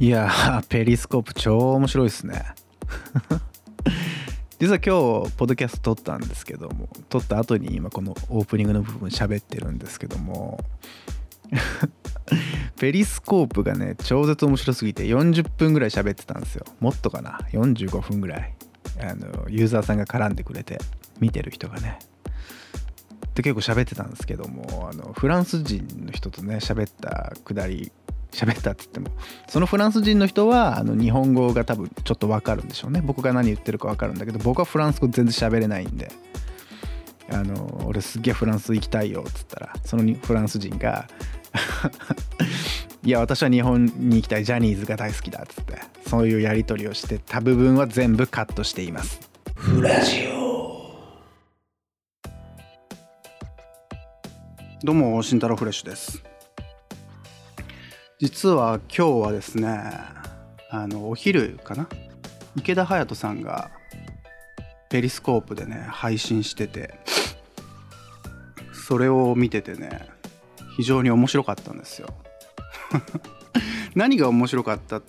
いやーペリスコープ超面白いですね。実は今日ポッドキャスト撮ったんですけども撮った後に今このオープニングの部分喋ってるんですけども ペリスコープがね超絶面白すぎて40分ぐらい喋ってたんですよ。もっとかな？45分ぐらい。あのユーザーさんが絡んでくれて見てる人がね。で結構喋ってたんですけどもあのフランス人の人とね喋ったくだり喋ったって言っても。そのフランス人の人はあの日本語が多分ちょっと分かるんでしょうね。僕が何言ってるか分かるんだけど僕はフランス語全然喋れないんで。あの俺すっげえフランス行きたいよっつったらそのフランス人が いや私は日本に行きたい。ジャニーズが大好きだっつってそういうやり取りをしてた部分は全部カットしています。フラジオどうも慎太郎フレッシュです。実は今日はですねあのお昼かな？池田隼人さんがペリスコープでね配信しててそれを見ててね非常に面白かったんですよ。何が面白かったっ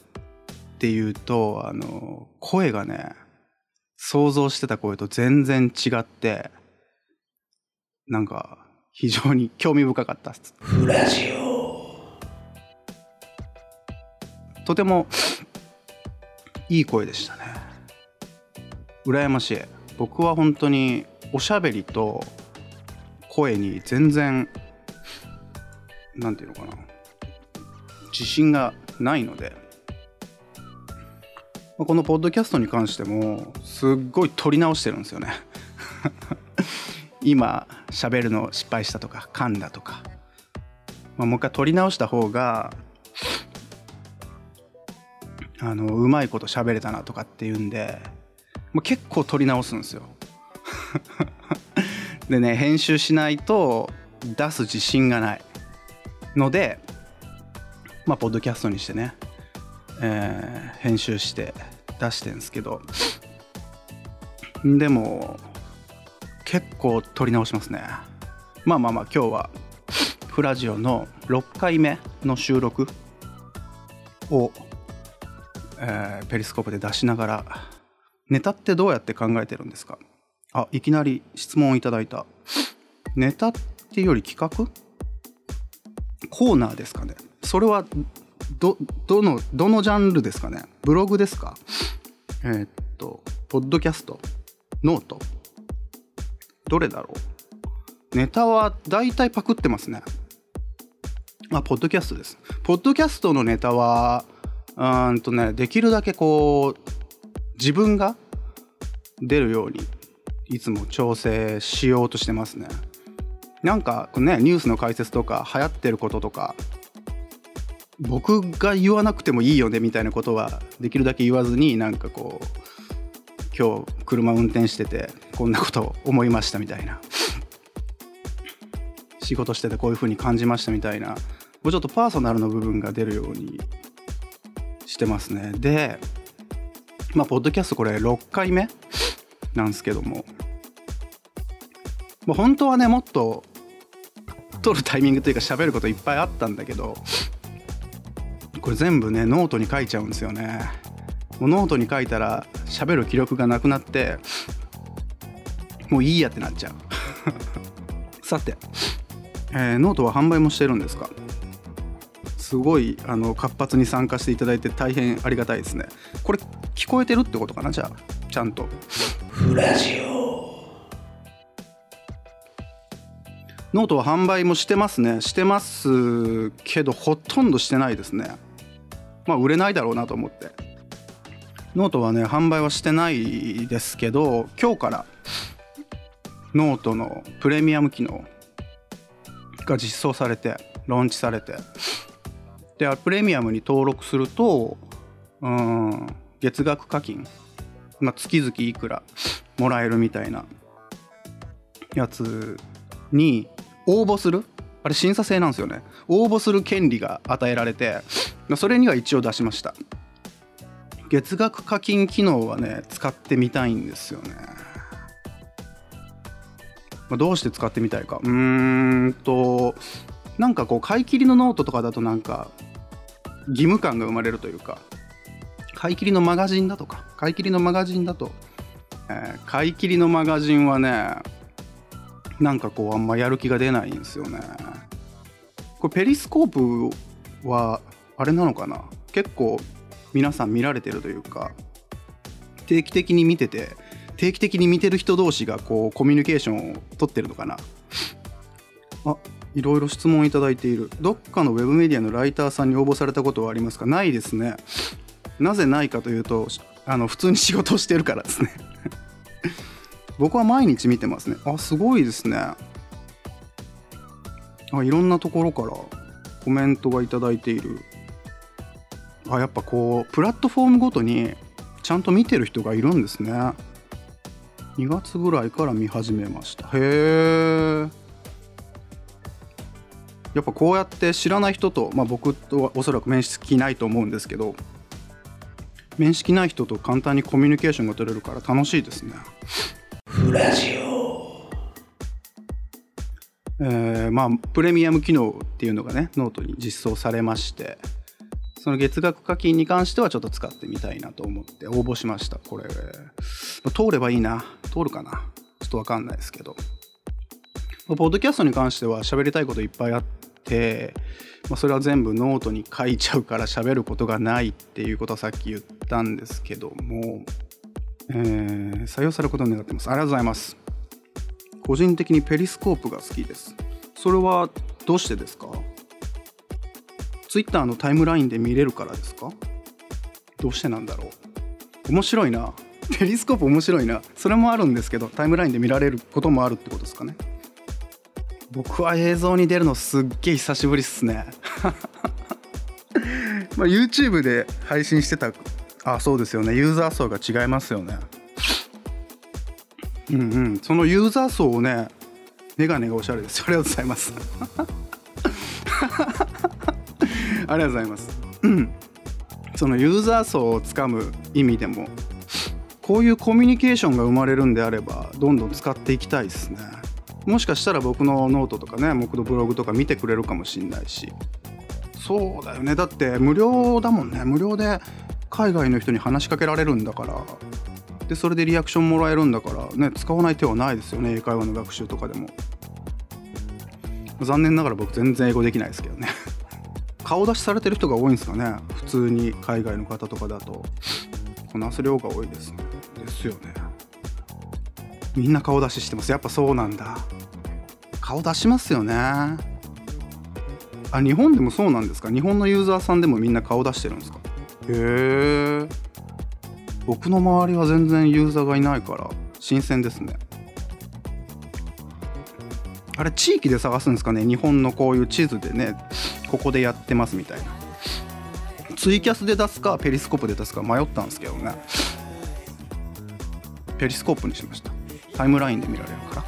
ていうとあの声がね想像してた声と全然違ってなんか非常に興味深かったですフラジオ。とてもいい声でしたね。羨ましい。僕は本当におしゃべりと声に全然何て言うのかな。自信がないので。このポッドキャストに関してもすっごい撮り直してるんですよね。今喋るの失敗したとか噛んだとか、まあ、もう一回撮り直した方があのうまいこと喋れたなとかっていうんでもう結構撮り直すんですよ。でね編集しないと出す自信がない。のでまあポッドキャストにしてね、えー、編集して出してんですけど。でも結構撮り直しますね。まあまあまあ今日はフラジオの6回目の収録をえー、ペリスコープで出しながらネタってどうやって考えてるんですか？あいきなり質問をいただいた。ネタっていうより企画？コーナーですかね。それはどどのどのジャンルですかね？ブログですか？えー、っとポッドキャスト？ノート？どれだろう？ネタは大体パクってますね。あポッドキャストです。ポッドキャストのネタはうんとねできるだけこう自分が出るようにいつも調整しようとしてますね。なんかねニュースの解説とか流行ってることとか僕が言わなくてもいいよねみたいなことはできるだけ言わずになんかこう今日車運転しててこんなこと思いましたみたいな。仕事しててこういう風に感じましたみたいな。もうちょっとパーソナルの部分が出るようにしてますね。でまあポッドキャストこれ6回目なんですけども、まあ、本当はねもっと撮るタイミングというか喋ることいっぱいあったんだけどこれ全部ねノートに書いちゃうんですよね。もうノートに書いたら喋る気力がなくなってもういいやってなっちゃう。さて、えー、ノートは販売もしてるんですか？すごいあの活発に参加していただいて大変ありがたいですね。これ聞こえてるってことかな？じゃあちゃんと。フラジオ。ノートは販売もしてますね。してますけどほとんどしてないですね。まあ売れないだろうなと思って。ノートはね販売はしてないですけど今日からノートのプレミアム機能が実装されてローンチされてでプレミアムに登録するとうん月額課金、まあ、月々いくらもらえるみたいなやつに応募する？あれ審査制なんですよね。応募する権利が与えられてそれには一応出しました。月額課金機能はね使ってみたいんですよね、まあ、どうして使ってみたいか。うーんとなんかこう買い切りのノートとかだとなんか義務感が生まれるというか買い切りのマガジンだとか買い切りのマガジンだと、えー、買い切りのマガジンはねなんかこうあんまやる気が出ないんですよね。これペリスコープはあれなのかな？結構皆さん見られてるというか定期的に見てて定期的に見てる人同士がこうコミュニケーションを取ってるのかな？あいろいろ質問いただいている。どっかのウェブメディアのライターさんに応募されたことはありますか？ないですね。なぜないかというとあの普通に仕事をしてるからですね。僕は毎日見てますね。あすごいですね。あいろんなところからコメントが頂いている。あやっぱこうプラットフォームごとにちゃんと見てる人がいるんですね。2月ぐらいから見始めました。へえやっぱこうやって知らない人と、まあ、僕とはおそらく面識ないと思うんですけど面識ない人と簡単にコミュニケーションが取れるから楽しいですね。フラジオ。えー、まあプレミアム機能っていうのがねノートに実装されましてその月額課金に関してはちょっと使ってみたいなと思って応募しましたこれ。通ればいいな。通るかな。ちょっとわかんないですけど。ポッドキャストに関しては喋りたいこといっぱいあってて、まあ、それは全部ノートに書いちゃうから喋ることがないっていうことはさっき言ったんですけども、えー、採用されることを願ってます。ありがとうございます。個人的にペリスコープが好きです。それはどうしてですか？Twitter のタイムラインで見れるからですか？どうしてなんだろう？面白いな。ペリスコープ面白いな。それもあるんですけどタイムラインで見られることもあるってことですかね？僕は映像に出るのすっげえ久しぶりっすね。まあ YouTube で配信してたあそうですよね。ユーザー層が違いますよね。うんうん。そのユーザー層をねメガネがおしゃれです。ありがとうございます。ありがとうございます、うん、そのユーザー層をつかむ意味でもこういうコミュニケーションが生まれるんであればどんどん使っていきたいですね。もしかしたら僕のノートとかね僕のブログとか見てくれるかもしんないし。そうだよね。だって無料だもんね。無料で海外の人に話しかけられるんだから。でそれでリアクションもらえるんだから。ね使わない手はないですよね。英会話の学習とかでも。残念ながら僕全然英語できないですけどね。顔出しされてる人が多いんですかね。普通に海外の方とかだと。こなす量が多いですね。ですよね。みんな顔出ししてます。やっぱそうなんだ。顔出しますよね。あ日本でもそうなんですか？日本のユーザーさんでもみんな顔出してるんですか？へえ。僕の周りは全然ユーザーがいないから新鮮ですね。あれ地域で探すんですかね？日本のこういう地図でねここでやってますみたいな。ツイキャスで出すかペリスコープで出すか迷ったんですけどね。ペリスコープにしました。タイムラインで見られるから